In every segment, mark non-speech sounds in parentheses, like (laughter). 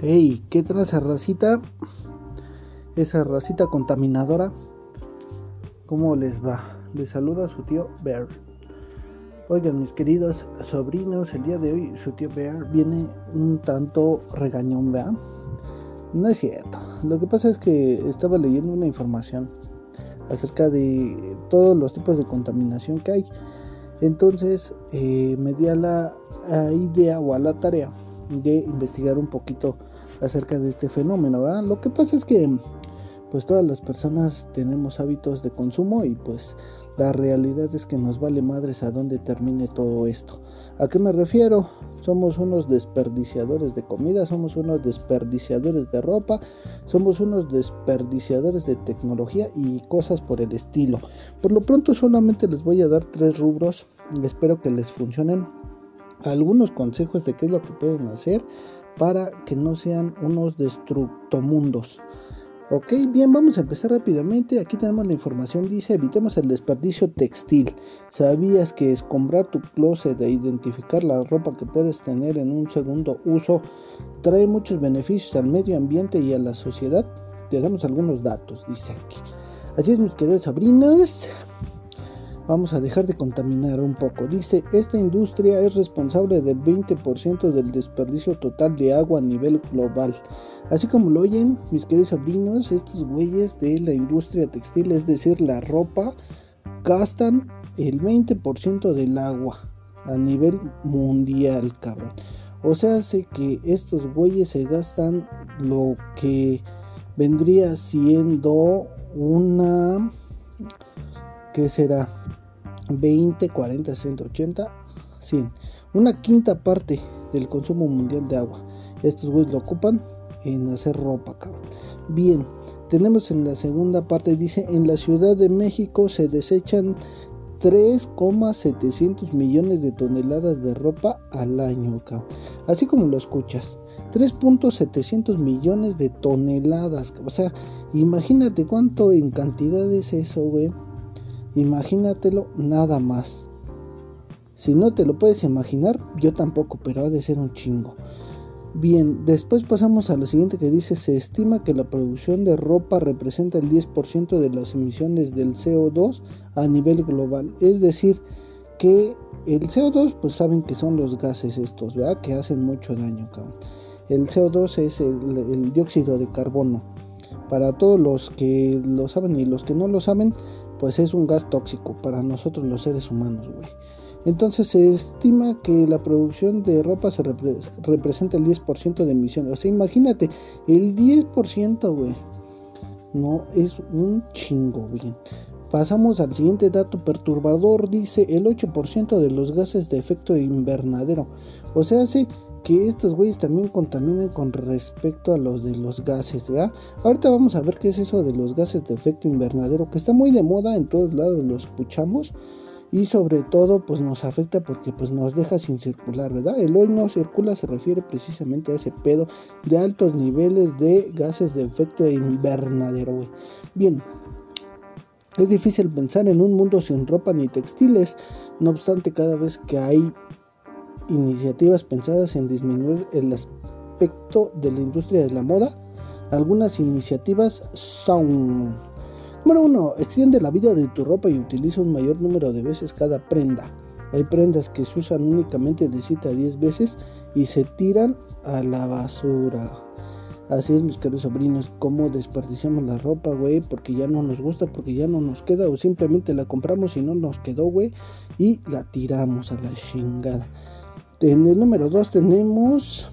Hey, ¿qué trae esa racita? Esa racita contaminadora. ¿Cómo les va? Les saluda su tío Bear. Oigan, mis queridos sobrinos, el día de hoy su tío Bear viene un tanto regañón, ¿verdad? No es cierto. Lo que pasa es que estaba leyendo una información acerca de todos los tipos de contaminación que hay. Entonces eh, me di a la idea o a la tarea de investigar un poquito acerca de este fenómeno. ¿verdad? Lo que pasa es que pues todas las personas tenemos hábitos de consumo y pues la realidad es que nos vale madres a dónde termine todo esto. ¿A qué me refiero? Somos unos desperdiciadores de comida, somos unos desperdiciadores de ropa, somos unos desperdiciadores de tecnología y cosas por el estilo. Por lo pronto solamente les voy a dar tres rubros espero que les funcionen algunos consejos de qué es lo que pueden hacer para que no sean unos destructomundos. Ok, bien, vamos a empezar rápidamente. Aquí tenemos la información. Dice, evitemos el desperdicio textil. ¿Sabías que escombrar tu closet e identificar la ropa que puedes tener en un segundo uso trae muchos beneficios al medio ambiente y a la sociedad? Te damos algunos datos, dice aquí. Así es, mis queridos sobrinos vamos a dejar de contaminar un poco. Dice, esta industria es responsable del 20% del desperdicio total de agua a nivel global. Así como lo oyen, mis queridos sobrinos, estos güeyes de la industria textil, es decir, la ropa, gastan el 20% del agua a nivel mundial, cabrón. O sea, hace que estos güeyes se gastan lo que vendría siendo una... ¿Qué será? 20, 40, 60, 80, 100. Una quinta parte del consumo mundial de agua. Estos güeyes lo ocupan en hacer ropa, cabrón. Bien, tenemos en la segunda parte, dice, en la Ciudad de México se desechan 3,700 millones de toneladas de ropa al año, cabrón. Así como lo escuchas. 3.700 millones de toneladas. O sea, imagínate cuánto en cantidad es eso, güey. Imagínatelo nada más. Si no te lo puedes imaginar, yo tampoco, pero ha de ser un chingo. Bien, después pasamos a la siguiente que dice, se estima que la producción de ropa representa el 10% de las emisiones del CO2 a nivel global. Es decir, que el CO2, pues saben que son los gases estos, ¿verdad? Que hacen mucho daño, cabrón. El CO2 es el dióxido de carbono. Para todos los que lo saben y los que no lo saben, pues es un gas tóxico para nosotros los seres humanos, güey. Entonces se estima que la producción de ropa se representa el 10% de emisiones. O sea, imagínate, el 10%, güey. No es un chingo, bien. Pasamos al siguiente dato perturbador, dice el 8% de los gases de efecto invernadero. O sea, sí, que estos güeyes también contaminan con respecto a los de los gases, ¿verdad? Ahorita vamos a ver qué es eso de los gases de efecto invernadero, que está muy de moda, en todos lados lo escuchamos y sobre todo pues nos afecta porque pues nos deja sin circular, ¿verdad? El hoy no circula se refiere precisamente a ese pedo de altos niveles de gases de efecto invernadero, güey. Bien, es difícil pensar en un mundo sin ropa ni textiles, no obstante cada vez que hay iniciativas pensadas en disminuir el aspecto de la industria de la moda. Algunas iniciativas son... Número 1. Extiende la vida de tu ropa y utiliza un mayor número de veces cada prenda. Hay prendas que se usan únicamente de 7 a 10 veces y se tiran a la basura. Así es, mis queridos sobrinos, cómo desperdiciamos la ropa, güey, porque ya no nos gusta, porque ya no nos queda, o simplemente la compramos y no nos quedó, güey, y la tiramos a la chingada. En el número 2 tenemos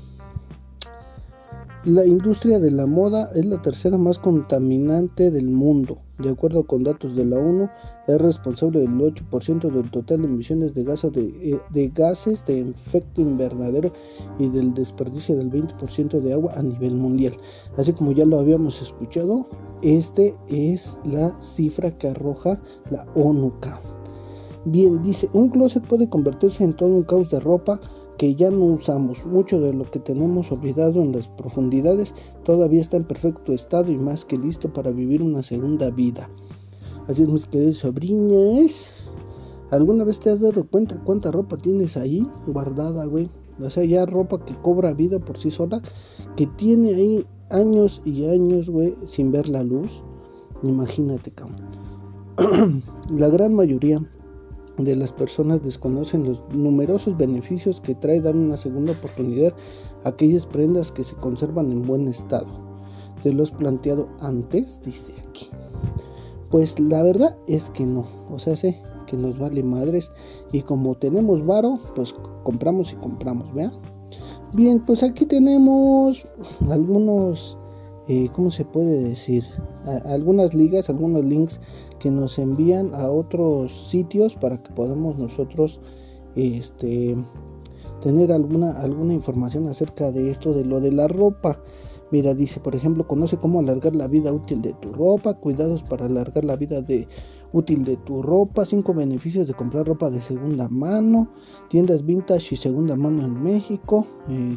la industria de la moda es la tercera más contaminante del mundo. De acuerdo con datos de la ONU, es responsable del 8% del total de emisiones de, gases de, eh, de, gases de efecto invernadero y del desperdicio del 20% de agua a nivel mundial. Así como ya lo habíamos escuchado, este es la cifra que arroja la ONU. Bien, dice, un closet puede convertirse en todo un caos de ropa que ya no usamos. Mucho de lo que tenemos olvidado en las profundidades todavía está en perfecto estado y más que listo para vivir una segunda vida. Así es, mis queridos sobrinas. ¿Alguna vez te has dado cuenta cuánta ropa tienes ahí guardada, güey? O sea, ya ropa que cobra vida por sí sola, que tiene ahí años y años, güey, sin ver la luz. Imagínate, cabrón. (clears throat) la gran mayoría de las personas desconocen los numerosos beneficios que trae dar una segunda oportunidad a aquellas prendas que se conservan en buen estado. Te lo has planteado antes, dice aquí. Pues la verdad es que no. O sea, sé que nos vale madres. Y como tenemos varo, pues compramos y compramos, ¿vea? Bien, pues aquí tenemos algunos, eh, ¿cómo se puede decir? algunas ligas, algunos links que nos envían a otros sitios para que podamos nosotros este, tener alguna, alguna información acerca de esto, de lo de la ropa. Mira, dice, por ejemplo, conoce cómo alargar la vida útil de tu ropa, cuidados para alargar la vida de útil de tu ropa, 5 beneficios de comprar ropa de segunda mano, tiendas vintage y segunda mano en México.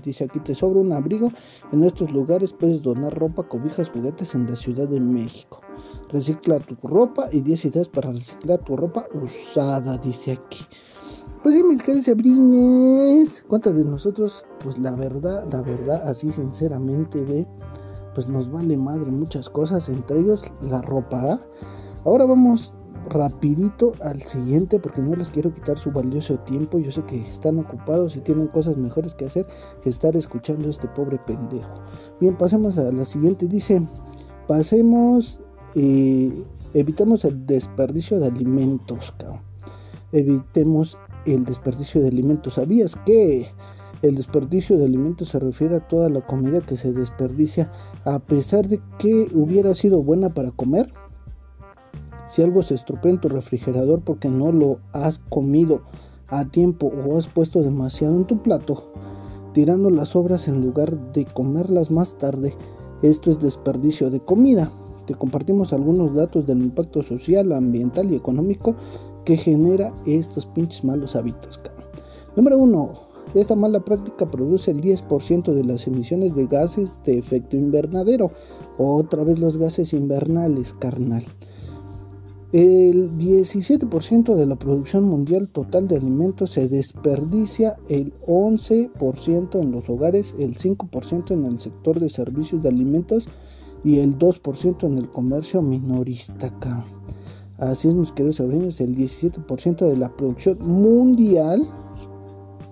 dice aquí te sobra un abrigo. En estos lugares puedes donar ropa, cobijas, juguetes en la Ciudad de México. Recicla tu ropa y 10 ideas para reciclar tu ropa usada, dice aquí. Pues sí, mis queridos abrines, ¿cuántos de nosotros? Pues la verdad, la verdad, así sinceramente, ve, pues nos vale madre muchas cosas, entre ellos la ropa. ¿ah? Ahora vamos rapidito al siguiente porque no les quiero quitar su valioso tiempo. Yo sé que están ocupados y tienen cosas mejores que hacer que estar escuchando a este pobre pendejo. Bien, pasemos a la siguiente. Dice, pasemos, eh, evitemos el desperdicio de alimentos, Evitemos el desperdicio de alimentos. ¿Sabías que el desperdicio de alimentos se refiere a toda la comida que se desperdicia a pesar de que hubiera sido buena para comer? Si algo se estropea en tu refrigerador porque no lo has comido a tiempo o has puesto demasiado en tu plato, tirando las sobras en lugar de comerlas más tarde, esto es desperdicio de comida. Te compartimos algunos datos del impacto social, ambiental y económico que genera estos pinches malos hábitos. Número 1. Esta mala práctica produce el 10% de las emisiones de gases de efecto invernadero. Otra vez los gases invernales, carnal. El 17% de la producción mundial total de alimentos se desperdicia, el 11% en los hogares, el 5% en el sector de servicios de alimentos y el 2% en el comercio minorista. Así es, mis queridos sobrinos, el 17% de la producción mundial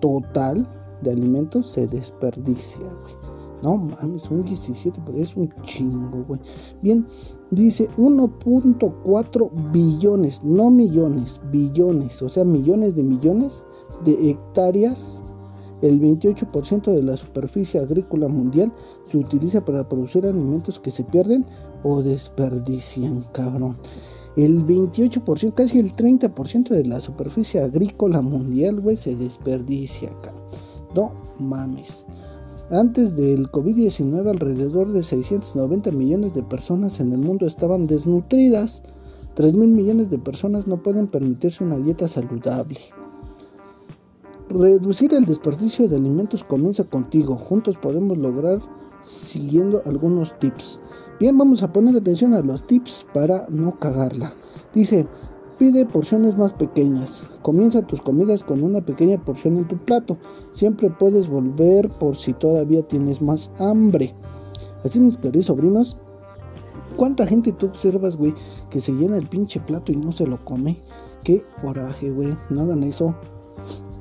total de alimentos se desperdicia, No mames, un 17, pero es un chingo, güey. Bien, dice 1.4 billones, no millones, billones, o sea, millones de millones de hectáreas. El 28% de la superficie agrícola mundial se utiliza para producir alimentos que se pierden o desperdician, cabrón. El 28%, casi el 30% de la superficie agrícola mundial, güey, se desperdicia, cabrón. No mames. Antes del COVID-19 alrededor de 690 millones de personas en el mundo estaban desnutridas. 3 mil millones de personas no pueden permitirse una dieta saludable. Reducir el desperdicio de alimentos comienza contigo. Juntos podemos lograr siguiendo algunos tips. Bien, vamos a poner atención a los tips para no cagarla. Dice, Pide porciones más pequeñas. Comienza tus comidas con una pequeña porción en tu plato. Siempre puedes volver por si todavía tienes más hambre. Así mis queridos sobrinos, ¿cuánta gente tú observas, güey, que se llena el pinche plato y no se lo come? Qué coraje, güey. No hagan eso.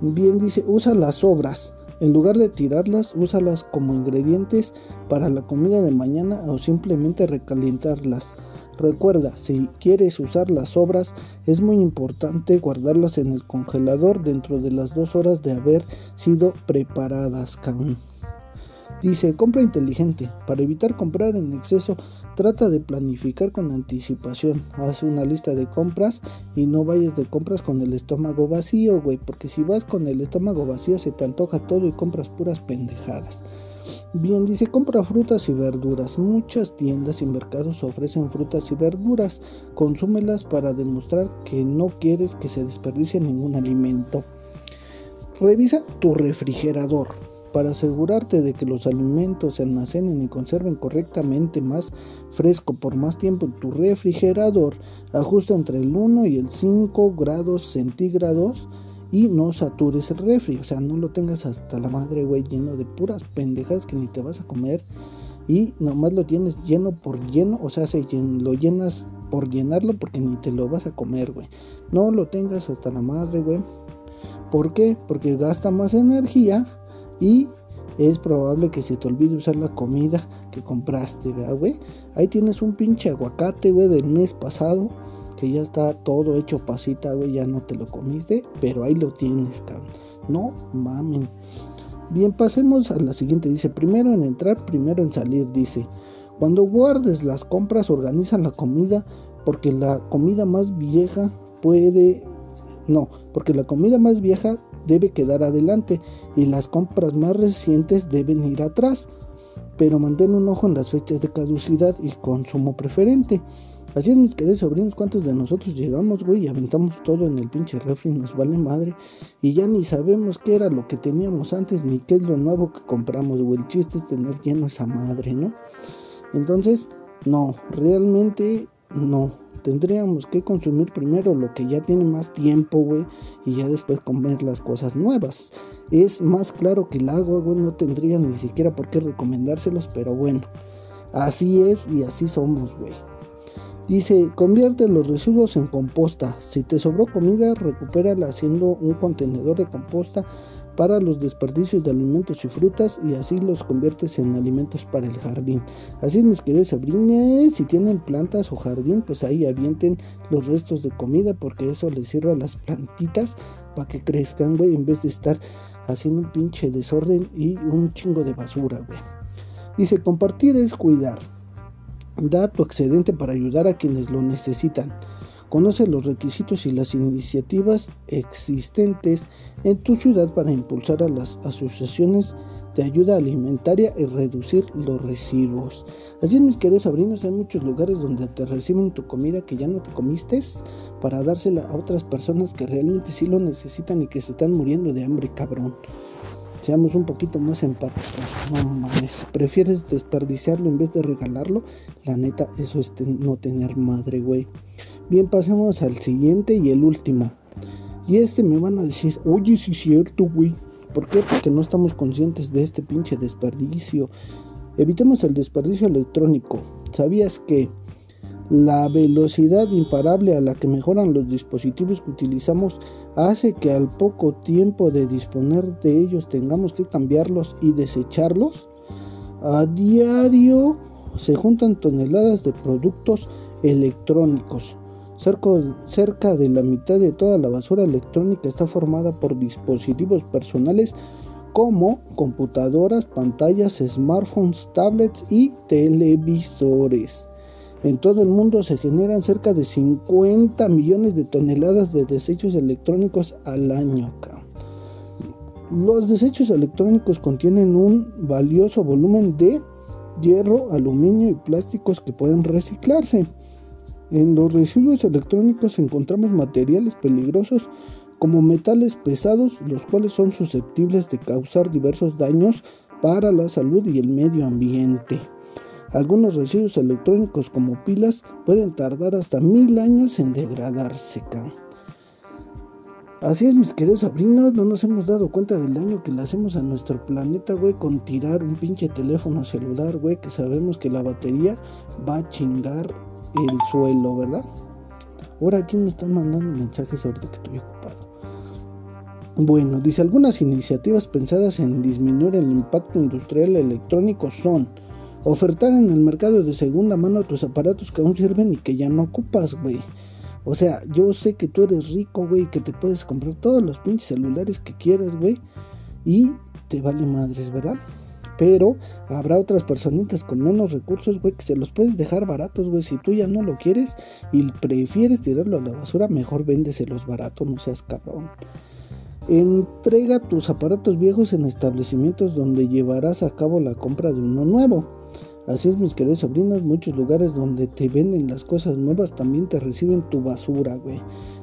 Bien dice, usa las sobras. En lugar de tirarlas, úsalas como ingredientes para la comida de mañana o simplemente recalientarlas. Recuerda, si quieres usar las sobras, es muy importante guardarlas en el congelador dentro de las dos horas de haber sido preparadas. Dice, compra inteligente. Para evitar comprar en exceso, trata de planificar con anticipación. Haz una lista de compras y no vayas de compras con el estómago vacío, güey. Porque si vas con el estómago vacío se te antoja todo y compras puras pendejadas. Bien, dice, compra frutas y verduras. Muchas tiendas y mercados ofrecen frutas y verduras. Consúmelas para demostrar que no quieres que se desperdicie ningún alimento. Revisa tu refrigerador para asegurarte de que los alimentos se almacenen y conserven correctamente más fresco por más tiempo en tu refrigerador. Ajusta entre el 1 y el 5 grados centígrados y no satures el refri, o sea, no lo tengas hasta la madre, güey, lleno de puras pendejas que ni te vas a comer y nomás lo tienes lleno por lleno, o sea, se lo llenas por llenarlo porque ni te lo vas a comer, güey. No lo tengas hasta la madre, güey. ¿Por qué? Porque gasta más energía y es probable que se te olvide usar la comida que compraste, güey? Ahí tienes un pinche aguacate, güey, del mes pasado que ya está todo hecho pasita, güey, ya no te lo comiste, pero ahí lo tienes, cabrón. No mamen. Bien, pasemos a la siguiente. Dice, primero en entrar, primero en salir, dice. Cuando guardes las compras, organiza la comida, porque la comida más vieja puede... No, porque la comida más vieja debe quedar adelante y las compras más recientes deben ir atrás. Pero mantén un ojo en las fechas de caducidad y consumo preferente. Así es, mis queridos sobrinos, ¿cuántos de nosotros llegamos, güey, y aventamos todo en el pinche refri, nos vale madre, y ya ni sabemos qué era lo que teníamos antes, ni qué es lo nuevo que compramos, güey, el chiste es tener lleno esa madre, ¿no? Entonces, no, realmente no, tendríamos que consumir primero lo que ya tiene más tiempo, güey, y ya después comer las cosas nuevas. Es más claro que el agua, güey, no tendría ni siquiera por qué recomendárselos, pero bueno, así es y así somos, güey. Dice, convierte los residuos en composta. Si te sobró comida, recupérala haciendo un contenedor de composta para los desperdicios de alimentos y frutas y así los conviertes en alimentos para el jardín. Así mis queridos sobrines, si tienen plantas o jardín, pues ahí avienten los restos de comida porque eso les sirve a las plantitas para que crezcan, güey, en vez de estar haciendo un pinche desorden y un chingo de basura, güey. Dice, compartir es cuidar. Da tu excedente para ayudar a quienes lo necesitan. Conoce los requisitos y las iniciativas existentes en tu ciudad para impulsar a las asociaciones de ayuda alimentaria y reducir los residuos. Así, mis queridos sobrinos, hay muchos lugares donde te reciben tu comida que ya no te comiste para dársela a otras personas que realmente sí lo necesitan y que se están muriendo de hambre, cabrón seamos un poquito más empáticos. No mames, prefieres desperdiciarlo en vez de regalarlo. La neta, eso es no tener madre, güey. Bien, pasemos al siguiente y el último. Y este me van a decir, oye, sí es cierto, güey. ¿Por qué? Porque no estamos conscientes de este pinche desperdicio. Evitemos el desperdicio electrónico. ¿Sabías que la velocidad imparable a la que mejoran los dispositivos que utilizamos hace que al poco tiempo de disponer de ellos tengamos que cambiarlos y desecharlos. A diario se juntan toneladas de productos electrónicos. Cerca, de la mitad de toda la basura electrónica está formada por dispositivos personales como computadoras, pantallas, smartphones, tablets y televisores. En todo el mundo se generan cerca de 50 millones de toneladas de desechos electrónicos al año. Los desechos electrónicos contienen un valioso volumen de hierro, aluminio y plásticos que pueden reciclarse. En los residuos electrónicos encontramos materiales peligrosos como metales pesados, los cuales son susceptibles de causar diversos daños para la salud y el medio ambiente. Algunos residuos electrónicos como pilas pueden tardar hasta mil años en degradarse. Así es, mis queridos sobrinos, no nos hemos dado cuenta del daño que le hacemos a nuestro planeta, güey, con tirar un pinche teléfono celular, güey, que sabemos que la batería va a chingar el suelo, ¿verdad? Ahora aquí me están mandando mensajes ahorita que estoy ocupado. Bueno, dice algunas iniciativas pensadas en disminuir el impacto industrial electrónico son ofertar en el mercado de segunda mano tus aparatos que aún sirven y que ya no ocupas, güey. O sea, yo sé que tú eres rico, güey, que te puedes comprar todos los pinches celulares que quieras, güey. Y te vale madres, ¿verdad? Pero habrá otras personitas con menos recursos, güey, que se los puedes dejar baratos, güey. Si tú ya no lo quieres y prefieres tirarlo a la basura, mejor véndeselos baratos, no seas cabrón. Entrega tus aparatos viejos en establecimientos donde llevarás a cabo la compra de uno nuevo. Así es, mis queridos sobrinos, muchos lugares donde te venden las cosas nuevas también te reciben tu basura, güey.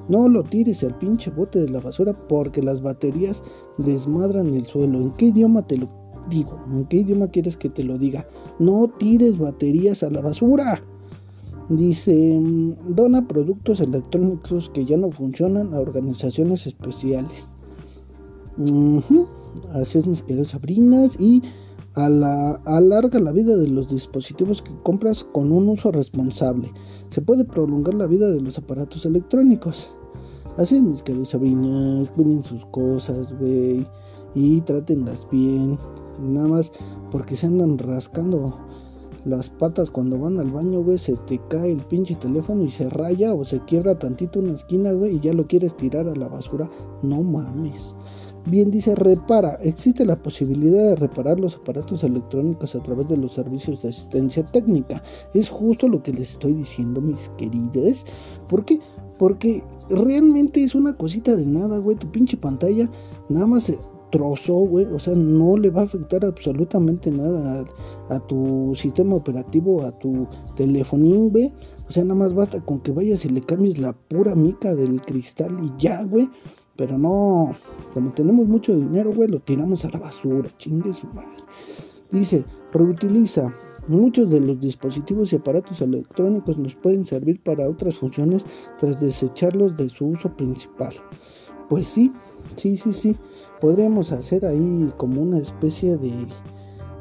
No lo tires al pinche bote de la basura porque las baterías desmadran el suelo. ¿En qué idioma te lo digo? ¿En qué idioma quieres que te lo diga? No tires baterías a la basura. Dice, mm, dona productos electrónicos que ya no funcionan a organizaciones especiales. Así es, mis queridos sobrinas. Y alarga la vida de los dispositivos que compras con un uso responsable. Se puede prolongar la vida de los aparatos electrónicos. Así es, mis queridos sobrinas. Cuiden sus cosas, güey. Y trátenlas bien. Nada más porque se andan rascando las patas cuando van al baño, güey, se te cae el pinche teléfono y se raya o se quiebra tantito una esquina, güey, y ya lo quieres tirar a la basura. No mames. Bien dice, repara. Existe la posibilidad de reparar los aparatos electrónicos a través de los servicios de asistencia técnica. Es justo lo que les estoy diciendo, mis queridas. ¿Por qué? Porque realmente es una cosita de nada, güey. Tu pinche pantalla nada más se trozo, güey. O sea, no le va a afectar absolutamente nada a, tu sistema operativo, a tu telefonín, güey. O sea, nada más basta con que vayas y le cambies la pura mica del cristal y ya, güey. Pero no, como tenemos mucho dinero, güey, lo tiramos a la basura, chingue su madre. Dice, reutiliza. Muchos de los dispositivos y aparatos electrónicos nos pueden servir para otras funciones tras desecharlos de su uso principal. Pues sí, sí, sí, sí. Podríamos hacer ahí como una especie de,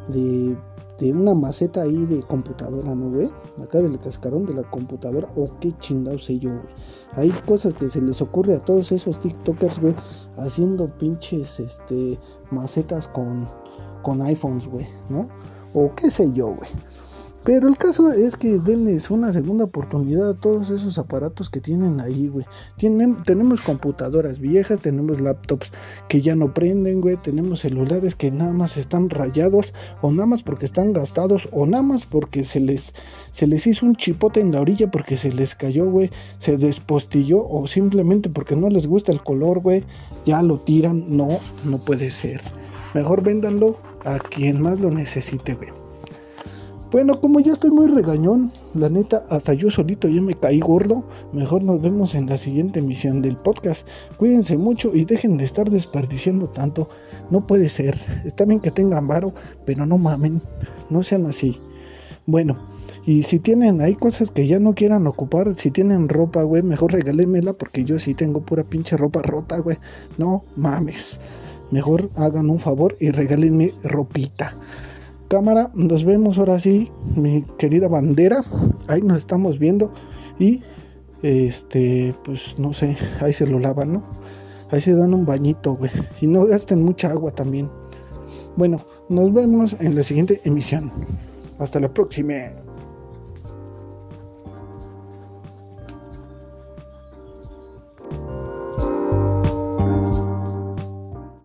de de una maceta ahí de computadora, ¿no, güey? Acá del cascarón de la computadora, o qué chingado sé yo, güey. Hay cosas que se les ocurre a todos esos TikTokers, güey, haciendo pinches, este, macetas con, con iPhones, güey, ¿no? O qué sé yo, güey. Pero el caso es que denles una segunda oportunidad a todos esos aparatos que tienen ahí, güey. tenemos computadoras viejas, tenemos laptops que ya no prenden, güey. Tenemos celulares que nada más están rayados, o nada más porque están gastados, o nada más porque se les, se les hizo un chipote en la orilla porque se les cayó, güey. Se despostilló, o simplemente porque no les gusta el color, güey. Ya lo tiran. No, no puede ser. Mejor véndanlo a quien más lo necesite, güey. Bueno, como ya estoy muy regañón, la neta, hasta yo solito ya me caí gordo. Mejor nos vemos en la siguiente emisión del podcast. Cuídense mucho y dejen de estar desperdiciando tanto. No puede ser. Está bien que tengan varo, pero no mamen. No sean así. Bueno, y si tienen hay cosas que ya no quieran ocupar, si tienen ropa, güey, mejor regálenmela porque yo sí tengo pura pinche ropa rota, güey. No mames. Mejor hagan un favor y regálenme ropita cámara. Nos vemos ahora sí, mi querida bandera. Ahí nos estamos viendo. Y este, pues no sé, ahí se lo lavan, ¿no? Ahí se dan un bañito, güey. Y no gasten mucha agua también. Bueno, nos vemos en la siguiente emisión. Hasta la próxima.